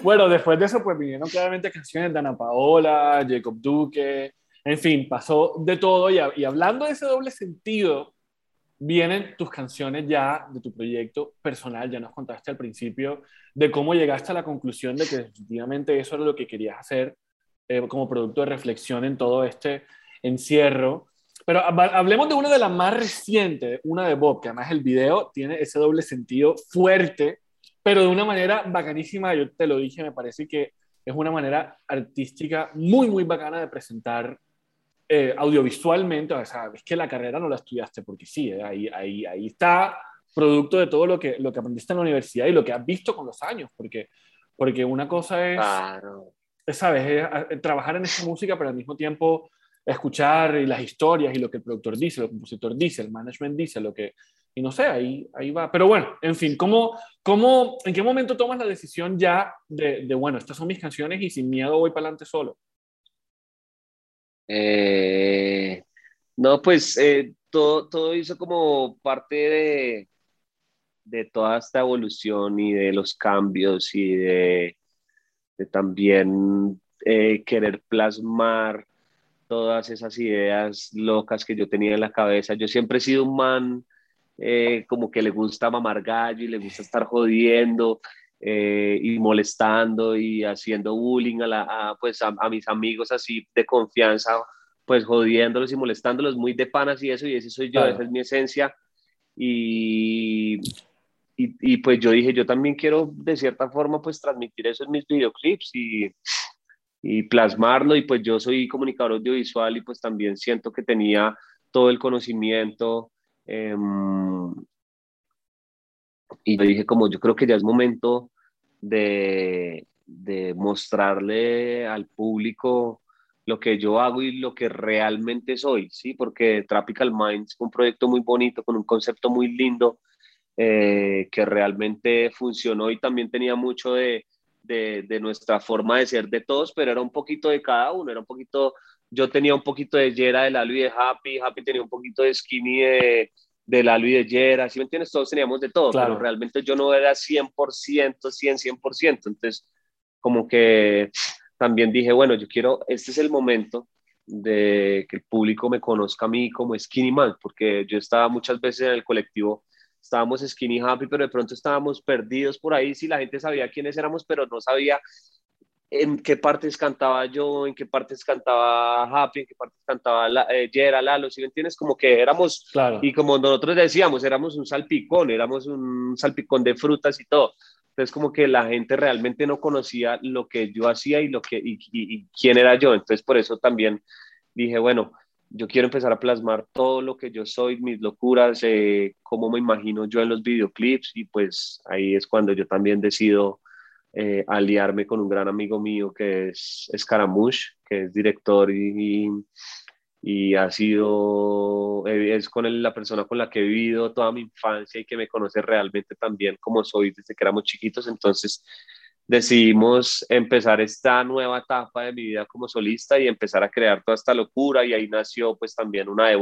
Bueno, después de eso, pues vinieron claramente canciones de Ana Paola, Jacob Duque. En fin, pasó de todo. Y, y hablando de ese doble sentido, vienen tus canciones ya de tu proyecto personal. Ya nos contaste al principio de cómo llegaste a la conclusión de que definitivamente eso era lo que querías hacer eh, como producto de reflexión en todo este encierro. Pero hablemos de una de las más recientes, una de Bob, que además el video tiene ese doble sentido fuerte, pero de una manera bacanísima. Yo te lo dije, me parece que es una manera artística muy, muy bacana de presentar eh, audiovisualmente. O sea, es que la carrera no la estudiaste porque sí, eh, ahí, ahí, ahí está producto de todo lo que, lo que aprendiste en la universidad y lo que has visto con los años, porque, porque una cosa es... Claro ¿sabes? trabajar en esta música, pero al mismo tiempo escuchar las historias y lo que el productor dice, el compositor dice, el management dice, lo que... Y no sé, ahí, ahí va. Pero bueno, en fin, ¿cómo, cómo, ¿en qué momento tomas la decisión ya de, de bueno, estas son mis canciones y sin miedo voy para adelante solo? Eh, no, pues eh, todo, todo hizo como parte de, de toda esta evolución y de los cambios y de de también eh, querer plasmar todas esas ideas locas que yo tenía en la cabeza. Yo siempre he sido un man eh, como que le gusta mamar gallo y le gusta estar jodiendo eh, y molestando y haciendo bullying a, la, pues a, mis amigos así de confianza, pues jodiéndolos y molestándolos muy de panas y eso, y ese soy yo, esa es mi esencia. Y, y, pues yo dije, yo también quiero de cierta forma pues transmitir eso en mis videoclips y, y plasmarlo y pues yo soy comunicador audiovisual y pues también siento que tenía todo el conocimiento em, y yo dije como yo creo que ya es momento de, de mostrarle al público lo que yo hago y lo que realmente soy, ¿sí? Porque Tropical Minds es un proyecto muy bonito, con un concepto muy lindo, eh, que realmente funcionó y también tenía mucho de, de, nuestra forma de ser de todos, pero era un poquito de cada uno, era un poquito, yo tenía un poquito de Yera, de Lalo y de Happy, Happy tenía un poquito de Skinny de, de Lalo y de Yera, ¿sí me entiendes? Todos teníamos de todo, pero realmente yo no era 100%, 100, 100%, entonces como que también dije, bueno, yo quiero, este es el momento de que el público me conozca a mí como Skinny Man, porque yo estaba muchas veces en el colectivo estábamos skinny happy, pero de pronto estábamos perdidos por ahí, sí, la gente sabía quiénes éramos, pero no sabía en qué partes cantaba yo, en qué partes cantaba Happy, en qué partes cantaba la, eh, Lalo, si me entiendes? Como que éramos, claro. y como nosotros decíamos, éramos un salpicón, éramos un salpicón de frutas y todo. Entonces como que la gente realmente no conocía lo que yo hacía y, lo que, y, quién era yo. Entonces por eso también dije, bueno, yo quiero empezar a plasmar todo lo que yo soy, mis locuras, eh, cómo me imagino yo en los videoclips y pues ahí es cuando yo también decido eh, aliarme con un gran amigo mío que es Scaramouche, que es director y, y, ha sido, eh, es con él la persona con la que he vivido toda mi infancia y que me conoce realmente también como soy desde que éramos chiquitos. Entonces decidimos empezar esta nueva etapa de mi vida como solista y empezar a crear toda esta locura y ahí nació pues también una de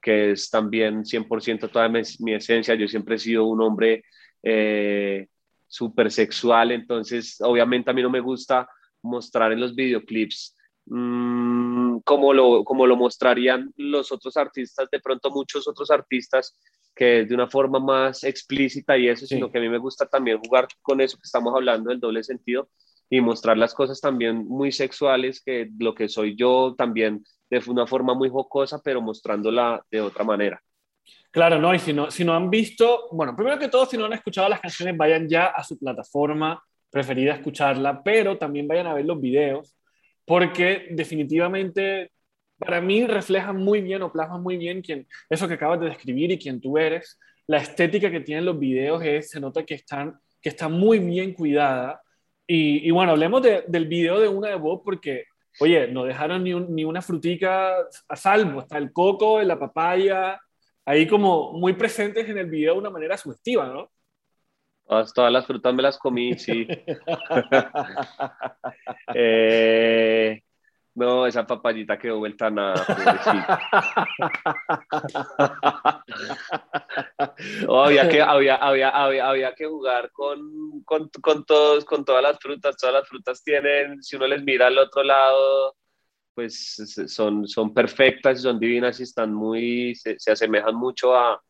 que es también 100% toda mi, mi, esencia. Yo siempre he sido un hombre eh, súper sexual, entonces obviamente a mí no me gusta mostrar en los videoclips mmm, como, lo, como lo mostrarían los otros artistas, de pronto muchos otros artistas, que es de una forma más explícita y eso, sino que a mí me gusta también jugar con eso que estamos hablando del doble sentido y mostrar las cosas también muy sexuales, que lo que soy yo también de una forma muy jocosa, pero mostrándola de otra manera. Claro, no, y si no, si no han visto, bueno, primero que todo, si no han escuchado las canciones, vayan ya a su plataforma preferida a escucharla, pero también vayan a ver los videos, porque definitivamente para mí refleja muy bien o plasma muy bien quién, eso que acabas de describir y quién tú eres. La estética que tienen los videos es, se nota que, están, que está muy bien cuidada. Y, bueno, hablemos del video de una de vos porque, oye, no dejaron ni, ni una frutica a salvo, está el coco, la papaya, ahí como muy presentes en el video de una manera sugestiva, ¿no? Todas, las frutas me las comí, sí. Eh, no, esa papayita quedó vuelta a nada. había, que, había, había, había, que jugar con, con, con, todos, con todas las frutas. Todas las frutas tienen, si uno les mira al otro lado, pues son, son perfectas y son divinas y están muy, se, asemejan mucho a,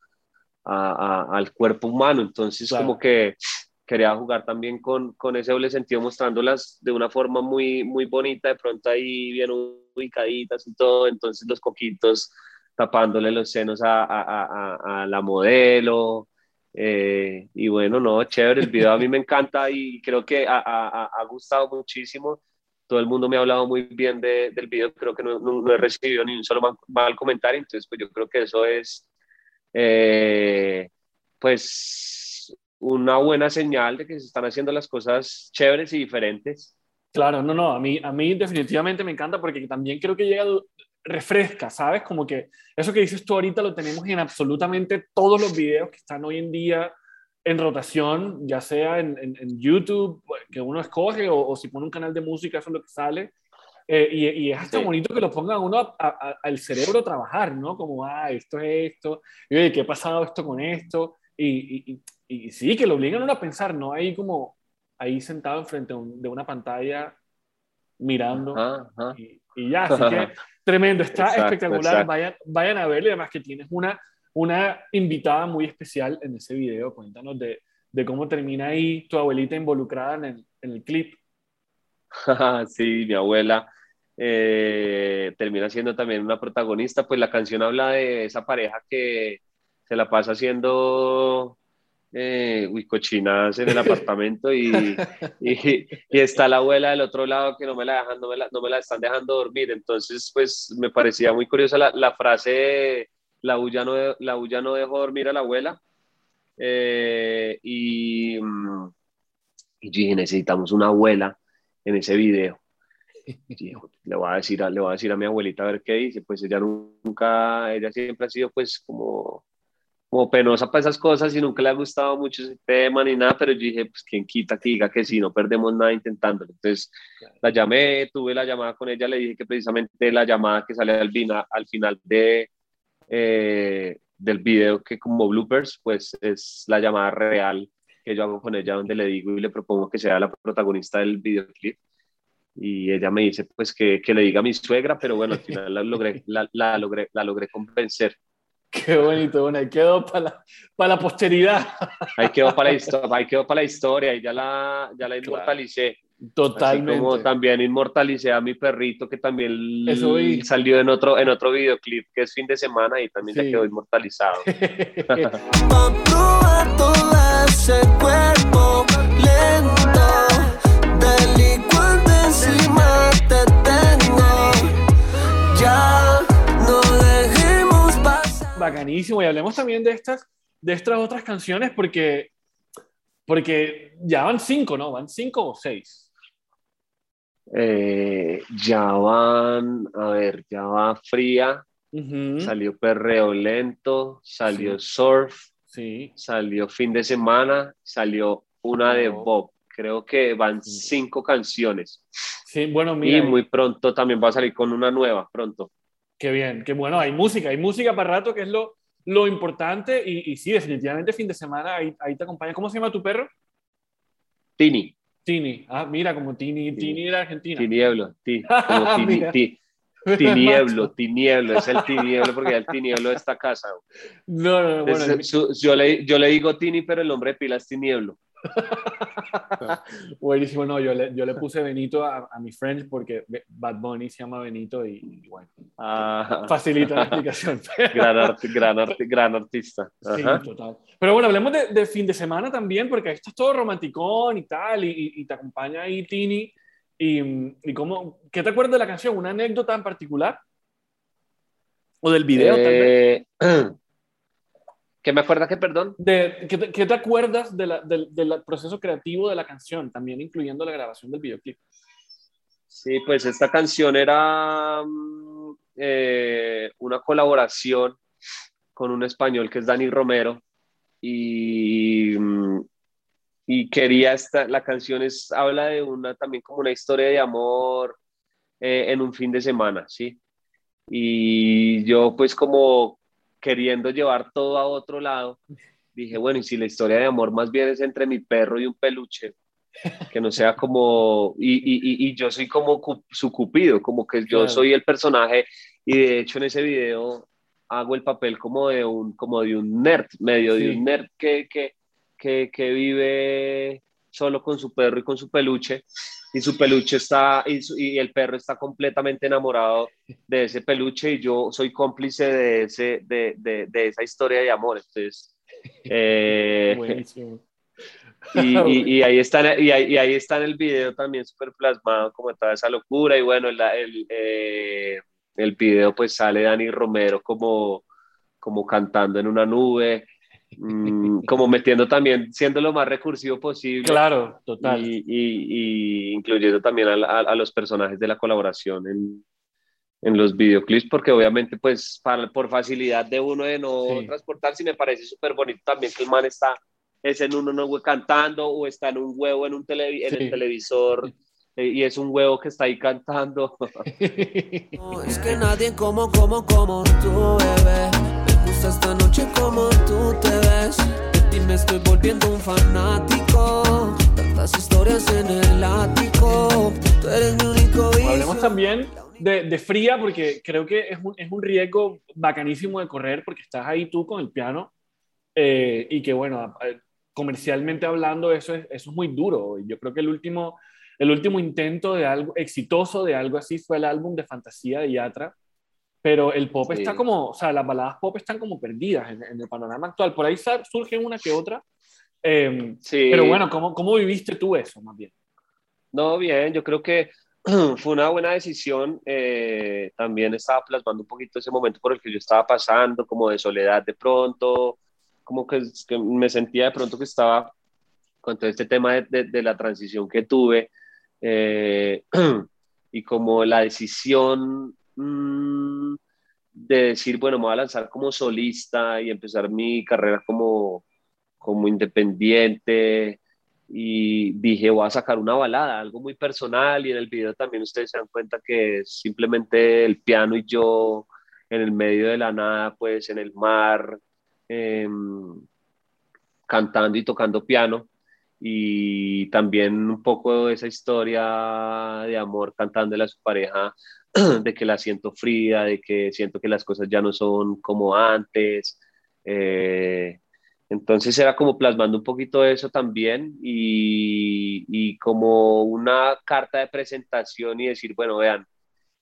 al cuerpo humano. Entonces, como que quería jugar también con, con, ese doble sentido, mostrándolas de una forma muy, muy bonita, de pronto ahí bien ubicaditas y todo. Entonces, los coquitos tapándole los senos a, a, a la modelo. Eh, y bueno, no, chévere, el video a mí me encanta y creo que ha, gustado muchísimo todo el mundo me ha hablado muy bien de, del video, creo que no, no, he recibido ni un solo mal, comentario, entonces pues yo creo que eso es eh, pues una buena señal de que se están haciendo las cosas chéveres y diferentes. Claro, no, no, a mí, a mí definitivamente me encanta porque también creo que llega, refresca, ¿sabes? Como que eso que dices tú ahorita lo tenemos en absolutamente todos los videos que están hoy en día en rotación, ya sea en, en, YouTube, que uno escoge, o, si pone un canal de música, eso es lo que sale. Eh, y, y, es hasta bonito que lo pongan uno al cerebro a trabajar, ¿no? Como, ah, esto es esto, y oye, ¿qué ha pasado esto con esto? Y, y, sí, que lo obligan a uno a pensar, ¿no? Ahí como, ahí sentado enfrente de una pantalla, mirando, Y, ya, así que tremendo, está espectacular, Vayan, vayan a verlo, además que tienes una una invitada muy especial en ese video. Cuéntanos de, de cómo termina ahí tu abuelita involucrada en el, en el clip. sí, mi abuela eh, termina siendo también una protagonista, pues la canción habla de esa pareja que se la pasa haciendo eh, cochinas en el apartamento y, y, está la abuela del otro lado que no me la dejan, no me la, no me la están dejando dormir. Entonces, pues me parecía muy curiosa la, la frase la bulla no, la no dejó dormir a la abuela. Eh, y, y dije, necesitamos una abuela en ese video. le voy a decir a, le voy a decir a mi abuelita a ver qué dice, pues ella nunca, ella siempre ha sido pues como, como penosa para esas cosas y nunca le ha gustado mucho ese tema ni nada, pero yo dije, pues quién quita que diga que sí, no perdemos nada intentándolo. Entonces la llamé, tuve la llamada con ella, le dije que precisamente la llamada que sale al, al final de, eh, del video que como bloopers, pues es la llamada real que yo hago con ella donde le digo y le propongo que sea la protagonista del videoclip. Y ella me dice pues que, que le diga a mi suegra, pero bueno, al final la logré, la, la, logré, la logré convencer. Qué bonito, bueno, ahí quedó para la, para la posteridad. Ahí quedó para la historia, ahí quedó para la historia y ya la, ya la inmortalicé. Totalmente. Así como también inmortalicé a mi perrito que también Eso vi. salió en otro, en otro videoclip que es fin de semana y también Sí. ya quedó inmortalizado. Pa' probar todo ese cuerpo lento, delincuente encima te tengo. Ya no dejemos pasar. Bacanísimo. Y hablemos también de estas, de estas otras canciones porque, porque ya van cinco, ¿no? Van cinco o seis. Eh, ya van, a ver, ya va Fría, salió Perreo Lento, salió Surf, Sí. salió Fin de Semana, salió una de Oh. Bob. Creo que van cinco canciones. Sí, bueno, mira. y muy pronto también va a salir con una nueva, pronto. Qué bien, qué bueno. Hay música, hay música para rato, que es lo, lo importante. Y, y sí, definitivamente fin de semana ahí, ahí te acompaña. ¿Cómo se llama tu perro? Tini, Tini. Ah, mira, como Tini, Sí. Tini era argentina. Tinieblo, ti, como tini- ti- tinieblo, tinieblo, es el tinieblo porque ya el tinieblo de esta casa. No, no, no, bueno, Es- el- su- yo, le, yo le digo Tini, pero el nombre de pila es Tinieblo. buenísimo. No, yo le, yo le puse Benito a, a mi friend porque Bad Bunny se llama Benito y, y bueno, Ah, facilita la explicación. gran, arti- gran, arti- gran artista. Sí, Ajá. total. Pero bueno, hablemos de, de fin de semana también, porque esto es todo romanticón y tal, y, y- te acompaña ahí Tini. Y, y cómo, ¿Qué te acuerdas de la canción? ¿Una anécdota en particular? ¿O del video tal vez? ¿Qué me acuerda que, perdón? De, ¿qué, te, qué te acuerdas de la- del, del proceso creativo de la canción, también incluyendo la grabación del videoclip? Sí, pues esta canción era mm, eh, una colaboración con un español que es Dani Romero y, mm, y quería esta, la canción es, habla de una también como una historia de amor eh, en un fin de semana, ¿sí? Y yo pues como queriendo llevar todo a otro lado, dije, bueno, y si la historia de amor más bien es entre mi perro y un peluche, que no sea como, y, y, y- y yo soy como cu- su cupido, como que yo Claro. soy el personaje, y de hecho en ese video hago el papel como de un, como de un nerd, medio de Sí. un nerd que, que, que, que vive solo con su perro y con su peluche, y su peluche está, y, su- y el perro está completamente enamorado de ese peluche, y yo soy cómplice de, ese, de, de, de esa historia de amor, entonces... eh, Buenísimo. y, y- y ahí está, y ahí, y ahí está en el video también súper plasmado como toda esa locura y bueno, la- el, eh, el video pues sale Dani Romero como, como cantando en una nube, mm, como metiendo también, siendo lo más recursivo posible Claro, total. y, y- y incluyendo también a, la- a los personajes de la colaboración en, en los videoclips, porque obviamente pues para, por facilidad de uno de no Sí. transportarse, me parece súper bonito también que el man está es en uno no cantando o está en un huevo en un televi- en Sí. el televisor eh, y es un huevo que está ahí cantando. No, es que nadie como, como, como tú, bebé. Gusta esta noche como tú te ves. De ti me estoy volviendo un fanático. Tantas historias en el ático. Tú eres mi único vicio. Hablemos también de, de fría, porque creo que es un, es un riesgo bacanísimo de correr, porque estás ahí tú con el piano, eh, y que bueno, comercialmente hablando, eso es, eso es muy duro. Yo creo que el último, el último intento de algo exitoso de algo así fue el álbum de Fantasía de Yatra, pero el pop Sí. está como, o sea, las baladas pop están como perdidas en, en el panorama actual. Por ahí surgen una que otra. eh, Sí. pero bueno, ¿cómo, ¿cómo viviste tú eso más bien? No, bien, yo creo que fue una buena decisión. eh, también estaba plasmando un poquito ese momento por el que yo estaba pasando, como de soledad de pronto, como que, que me sentía de pronto que estaba con todo este tema de, de- de la transición que tuve eh, y como la decisión mm, de decir, bueno, me voy a lanzar como solista y empezar mi carrera como, como independiente y dije, voy a sacar una balada, algo muy personal y en el video también ustedes se dan cuenta que simplemente el piano y yo en el medio de la nada, pues en el mar, em, cantando y tocando piano. Y también un poco esa historia de amor cantándole a su pareja, de que la siento fría, de que siento que las cosas ya no son como antes. Eh, entonces era como plasmando un poquito eso también y, y, como una carta de presentación y decir, bueno, vean,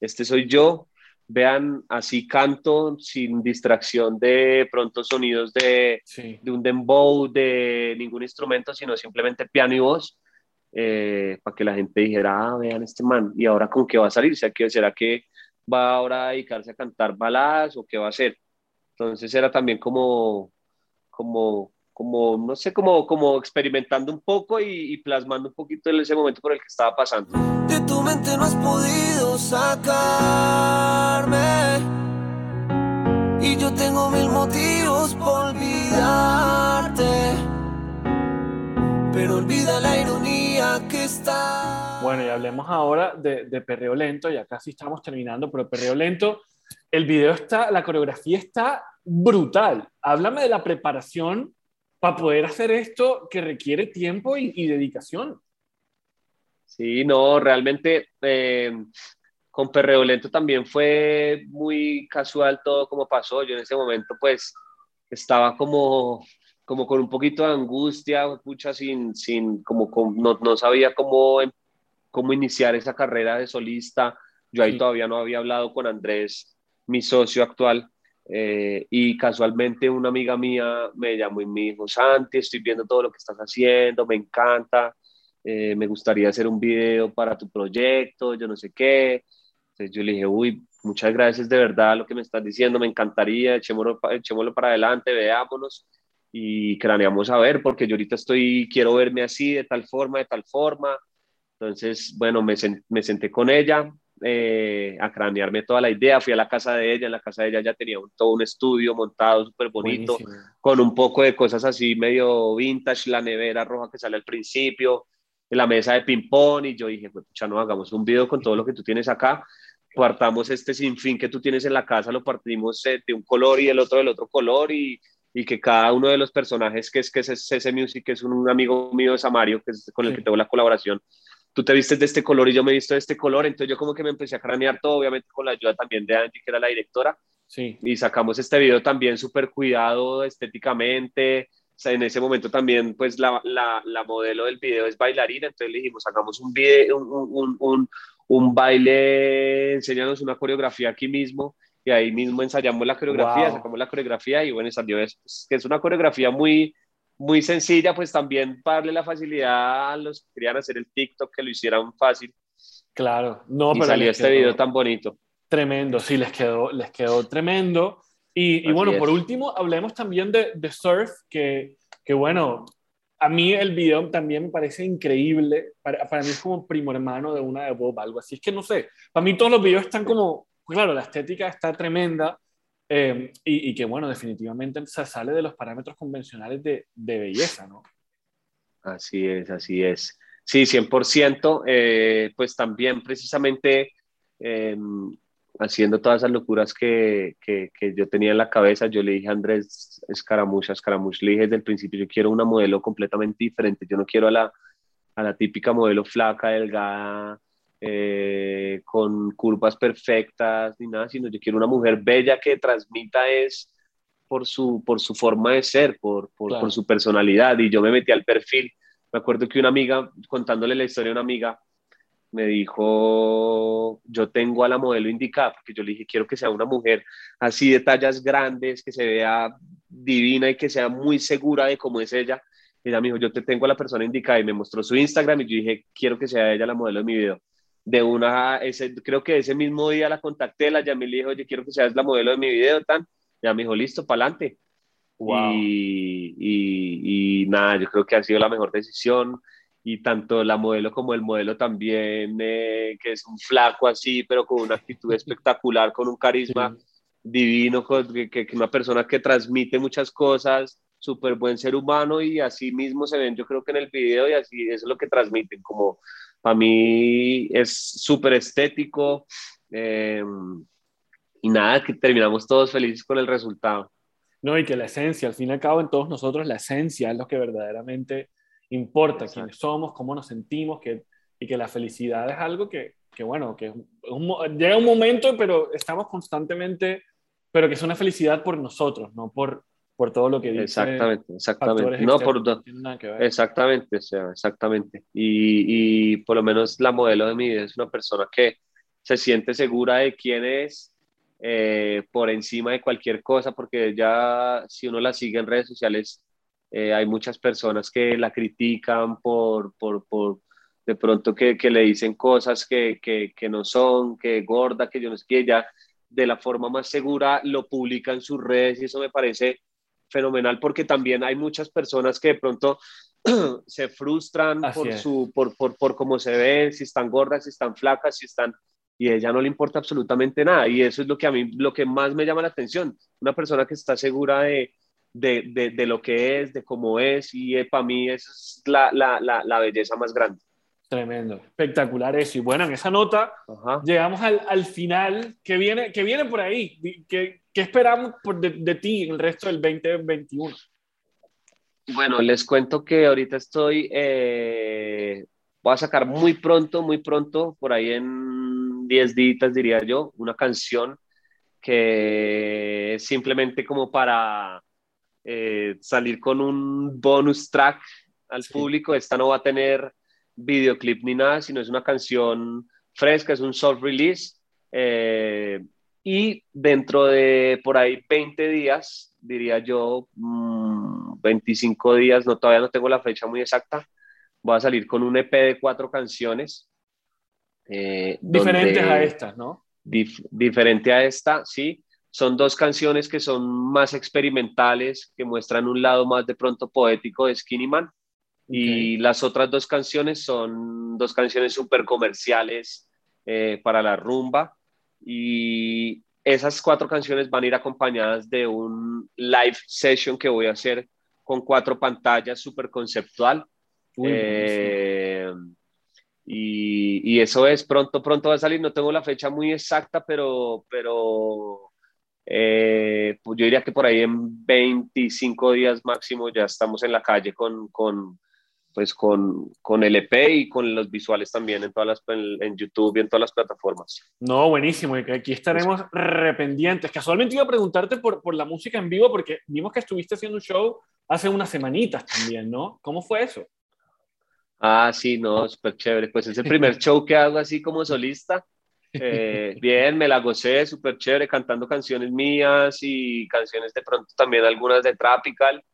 este soy yo, vean, así canto sin distracción de pronto sonidos de, de un dembow, de ningún instrumento, sino simplemente piano y voz, eh, para que la gente dijera, ah, vean este man, y ahora con qué va a salir, ¿será que, ¿será que va ahora a dedicarse a cantar baladas o qué va a hacer? Entonces era también como, como, como no sé, como, como experimentando un poco y, plasmando un poquito en ese momento por el que estaba pasando. De tu mente no has podido sacarme y yo tengo mil motivos por olvidarte, pero olvida la ironía que está. Bueno, y hablemos ahora de, de Perreo Lento, ya casi estamos terminando, pero Perreo Lento, el video está, la coreografía está brutal. Háblame de la preparación para poder hacer esto que requiere tiempo y, dedicación. Sí, no, realmente eh, con Perreo Lento también fue muy casual todo como pasó. Yo en ese momento pues estaba como, como con un poquito de angustia, pucha, sin, sin como, no, no, sabía cómo, cómo iniciar esa carrera de solista. Yo ahí todavía no había hablado con Andrés, mi socio actual. Eh, y casualmente una amiga mía me llamó y me dijo, Santi, estoy viendo todo lo que estás haciendo, me encanta, eh, me gustaría hacer un video para tu proyecto, yo no sé qué. Entonces yo le dije, uy, muchas gracias de verdad lo que me estás diciendo, me encantaría, echémoslo, echémoslo para adelante, veámonos y craneamos a ver, porque yo ahorita estoy, quiero verme así, de tal forma, de tal forma. Entonces, bueno, me, me senté con ella, eh, a cranearme toda la idea. Fui a la casa de ella, en la casa de ella ya tenía un, todo un estudio montado súper bonito, con un poco de cosas así medio vintage, la nevera roja que sale al principio, la mesa de ping-pong, y yo dije, pues ya no hagamos un video con todo lo que tú tienes acá, partamos este sinfín que tú tienes en la casa, lo partimos eh, de un color y el otro del otro color, y, y que cada uno de los personajes, que es que es ese Music, que es un, amigo mío de Samario, que es con el que tengo la colaboración, tú te vistes de este color y yo me he visto de este color, entonces yo como que me empecé a cranear todo, obviamente con la ayuda también de Angie, que era la directora, sí. y sacamos este video también súper cuidado estéticamente, o sea, en ese momento también, pues la, la, la, modelo del video es bailarina, entonces le dijimos, hagamos un, video, un, un, un, baile, enséñanos una coreografía aquí mismo, y ahí mismo ensayamos la coreografía, sacamos la coreografía, y bueno, salió eso, que es una coreografía muy, muy sencilla, pues también para darle la facilidad a los que querían hacer el TikTok, que lo hicieran fácil. Claro, no, y pero salió este video tan bonito. Tremendo, sí, les quedó, les quedó tremendo. Y, y bueno, por último, hablemos también de, de Surf, que, que, bueno, a mí el video también me parece increíble. Para, para, mí es como primo hermano de una de Bob, algo así. Es que no sé, para mí todos los videos están como, claro, la estética está tremenda, Em, y, que, bueno, definitivamente se sale de los parámetros convencionales de, de belleza, ¿no? Así es, así es. Sí, 100%. Eh, pues también precisamente em, haciendo todas esas locuras que, que, que, yo tenía en la cabeza, yo le dije a Andrés Escaramucha, Escaramuch, le dije desde el principio, yo quiero una modelo completamente diferente, yo no quiero a la, a la típica modelo flaca, delgada, eh, con curvas perfectas ni nada, sino yo quiero una mujer bella que transmita es por su, por su forma de ser, por, por, por, su personalidad. Y yo me metí al perfil. Me acuerdo que una amiga, contándole la historia a una amiga, me dijo, yo tengo a la modelo indicada, porque yo le dije, quiero que sea una mujer así de tallas grandes, que se vea divina y que sea muy segura de cómo es ella. Y ella me dijo, yo te tengo a la persona indicada y me mostró su Instagram y yo dije, quiero que sea ella la modelo de mi video de una, ese, creo que ese mismo día la contacté, la llamé y le dije, oye, quiero que seas la modelo de mi video, tan, ya me dijo, listo, para adelante. Y, y, y, nada, yo creo que ha sido la mejor decisión. Y tanto la modelo como el modelo también, eh, que es un flaco así, pero con una actitud espectacular, con un carisma divino, que, que, una persona que transmite muchas cosas, súper buen ser humano y así mismo se ven yo creo que en el video y así eso es lo que transmiten, como para mí es súper estético eh, y nada, que terminamos todos felices con el resultado. No, y que la esencia, al fin y al cabo en todos nosotros la esencia es lo que verdaderamente importa quiénes somos, cómo nos sentimos, que, y que la felicidad es algo que, que bueno, que llega un momento, pero estamos constantemente, pero que es una felicidad por nosotros, no por, por todo lo que dice. Exactamente, exactamente. No, por Exactamente, o sea, exactamente. Y, y, por lo menos la modelo de mi vida es una persona que se siente segura de quién es eh, por encima de cualquier cosa, porque ya si uno la sigue en redes sociales, eh, hay muchas personas que la critican por, por, por de pronto que, que, le dicen cosas que, que, que, no son, que gorda, que yo no sé qué, ella de la forma más segura lo publica en sus redes y eso me parece fenomenal porque también hay muchas personas que de pronto se frustran por, su, por, por, por cómo se ven, si están gordas, si están flacas, si están... Y a ella no le importa absolutamente nada. Y eso es lo que a mí, lo que más me llama la atención. Una persona que está segura de, de, de, de lo que es, de cómo es. Y eh, para mí esa es la, la, la, la, belleza más grande. Tremendo, espectacular eso. Y bueno, en esa nota llegamos al, al, final. que viene, que viene por ahí? ¿Qué, qué esperamos por de, de, ti en el resto del 2021? Bueno, les cuento que ahorita estoy, eh, voy a sacar muy pronto, muy pronto, por ahí en 10 días diría yo, una canción que es simplemente como para eh, salir con un bonus track al sí. público. Esta no va a tener videoclip ni nada, sino es una canción fresca, es un soft release. Eh, y dentro de por ahí 20 días, diría yo, mmm, 25 días, no, todavía no tengo la fecha muy exacta, voy a salir con un EP de cuatro canciones. Eh, Diferentes donde, a estas, ¿no? Dif diferente a esta, sí. Son dos canciones que son más experimentales, que muestran un lado más de pronto poético de Skinny Man. Okay. Y las otras dos canciones son dos canciones súper comerciales eh, para la rumba. Y esas cuatro canciones van a ir acompañadas de un live session que voy a hacer con cuatro pantallas súper conceptual. Uy, eh, y, y, eso es, pronto, pronto va a salir, no tengo la fecha muy exacta, pero, pero eh, pues yo diría que por ahí en 25 días máximo ya estamos en la calle con, con, pues con, con el EP y con los visuales también en todas las en, en, YouTube y en todas las plataformas. No, buenísimo, y que aquí estaremos pues, rependientes. Casualmente iba a preguntarte por, por la música en vivo porque vimos que estuviste haciendo un show hace unas semanitas también, ¿no? ¿Cómo fue eso? Ah, sí, no, súper chévere. Pues es el primer show que hago así como solista. Eh, bien, me la gocé, súper chévere, cantando canciones mías y canciones de pronto también algunas de Tropical.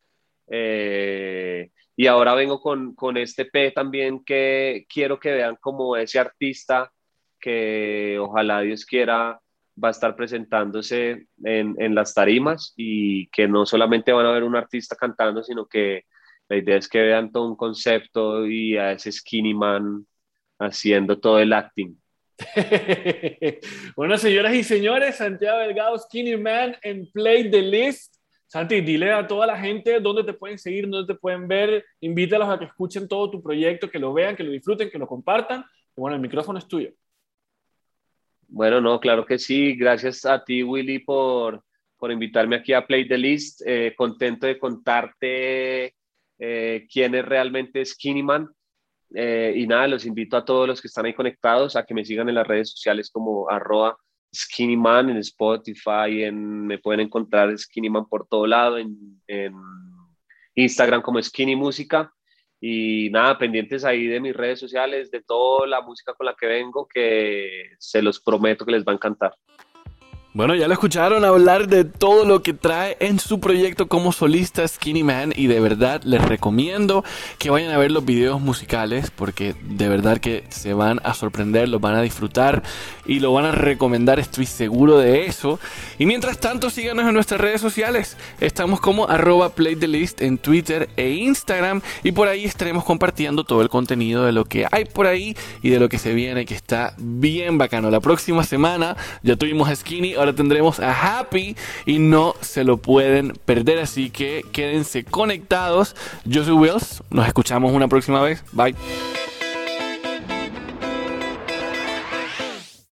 Eh, y ahora vengo con, con este P también que quiero que vean como ese artista que ojalá Dios quiera va a estar presentándose en, en las tarimas y que no solamente van a ver un artista cantando, sino que la idea es que vean todo un concepto y a ese skinny man haciendo todo el acting. bueno, señoras y señores, Santiago Delgado, Skinny Man en Play the List. Santi, dile a toda la gente dónde te pueden seguir, dónde te pueden ver. Invítalos a que escuchen todo tu proyecto, que lo vean, que lo disfruten, que lo compartan. Y bueno, el micrófono es tuyo. Bueno, no, claro que sí. Gracias a ti, Willy, por, por invitarme aquí a Play the List. Eh, contento de contarte eh, quién es realmente Skinny Man. Eh, y nada, los invito a todos los que están ahí conectados a que me sigan en las redes sociales como arroba Skinny Man en Spotify, en, me pueden encontrar Skinny Man por todo lado, en, en Instagram como Skinny Música. Y nada, pendientes ahí de mis redes sociales, de toda la música con la que vengo, que se los prometo que les va a encantar. Bueno, ya lo escucharon hablar de todo lo que trae en su proyecto como solista Skinny Man y de verdad les recomiendo que vayan a ver los videos musicales porque de verdad que se van a sorprender, los van a disfrutar y lo van a recomendar, estoy seguro de eso. Y mientras tanto síganos en nuestras redes sociales, estamos como arroba playthelist en Twitter e Instagram y por ahí estaremos compartiendo todo el contenido de lo que hay por ahí y de lo que se viene que está bien bacano. La próxima semana ya tuvimos Skinny ahora tendremos a Happy y no se lo pueden perder. Así que quédense conectados. Yo soy Wills. Nos escuchamos una próxima vez. Bye.